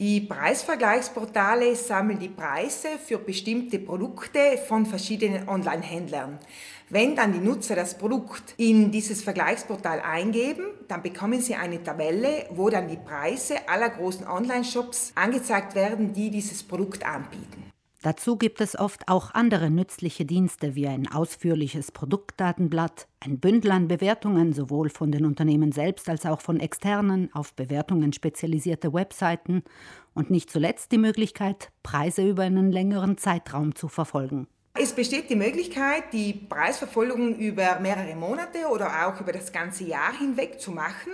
Die Preisvergleichsportale sammeln die Preise für bestimmte Produkte von verschiedenen Online-Händlern. Wenn dann die Nutzer das Produkt in dieses Vergleichsportal eingeben, dann bekommen sie eine Tabelle, wo dann die Preise aller großen Online-Shops angezeigt werden, die dieses Produkt anbieten. Dazu gibt es oft auch andere nützliche Dienste wie ein ausführliches Produktdatenblatt, ein Bündel an Bewertungen sowohl von den Unternehmen selbst als auch von externen, auf Bewertungen spezialisierte Webseiten und nicht zuletzt die Möglichkeit, Preise über einen längeren Zeitraum zu verfolgen. Es besteht die Möglichkeit, die Preisverfolgung über mehrere Monate oder auch über das ganze Jahr hinweg zu machen.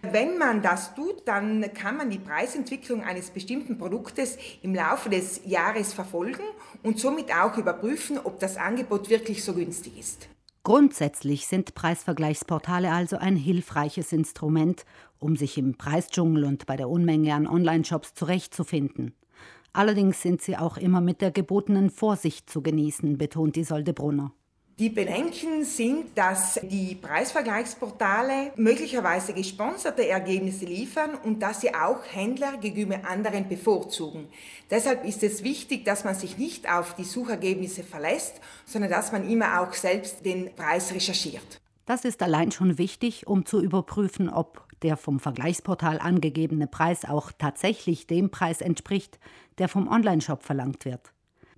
Wenn man das tut, dann kann man die Preisentwicklung eines bestimmten Produktes im Laufe des Jahres verfolgen und somit auch überprüfen, ob das Angebot wirklich so günstig ist. Grundsätzlich sind Preisvergleichsportale also ein hilfreiches Instrument, um sich im Preisdschungel und bei der Unmenge an Online-Shops zurechtzufinden. Allerdings sind sie auch immer mit der gebotenen Vorsicht zu genießen, betont Isolde Brunner. Die Bedenken sind, dass die Preisvergleichsportale möglicherweise gesponserte Ergebnisse liefern und dass sie auch Händler gegenüber anderen bevorzugen. Deshalb ist es wichtig, dass man sich nicht auf die Suchergebnisse verlässt, sondern dass man immer auch selbst den Preis recherchiert. Das ist allein schon wichtig, um zu überprüfen, ob der vom Vergleichsportal angegebene Preis auch tatsächlich dem Preis entspricht, der vom Onlineshop verlangt wird.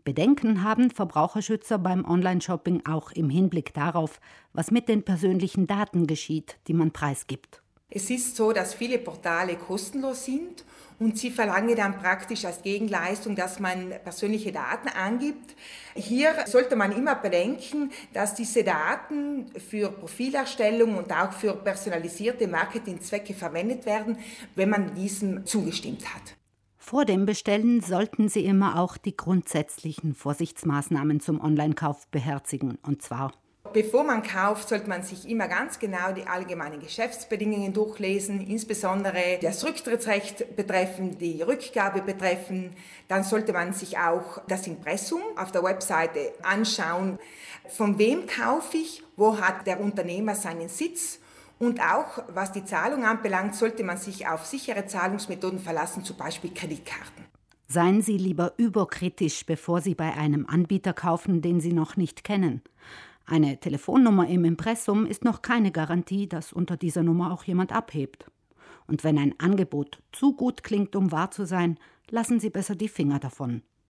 Bedenken haben Verbraucherschützer beim Onlineshopping auch im Hinblick darauf, was mit den persönlichen Daten geschieht, die man preisgibt. Es ist so, dass viele Portale kostenlos sind und sie verlangen dann praktisch als Gegenleistung, dass man persönliche Daten angibt. Hier sollte man immer bedenken, dass diese Daten für Profilerstellung und auch für personalisierte Marketingzwecke verwendet werden, wenn man diesem zugestimmt hat. Vor dem Bestellen sollten Sie immer auch die grundsätzlichen Vorsichtsmaßnahmen zum Onlinekauf beherzigen, und zwar Bevor man kauft, sollte man sich immer ganz genau die allgemeinen Geschäftsbedingungen durchlesen, insbesondere das Rücktrittsrecht betreffen, die Rückgabe betreffen. Dann sollte man sich auch das Impressum auf der Webseite anschauen. Von wem kaufe ich? Wo hat der Unternehmer seinen Sitz? Und auch was die Zahlung anbelangt, sollte man sich auf sichere Zahlungsmethoden verlassen, zum Beispiel Kreditkarten. Seien Sie lieber überkritisch, bevor Sie bei einem Anbieter kaufen, den Sie noch nicht kennen. Eine Telefonnummer im Impressum ist noch keine Garantie, dass unter dieser Nummer auch jemand abhebt. Und wenn ein Angebot zu gut klingt, um wahr zu sein, lassen Sie besser die Finger davon.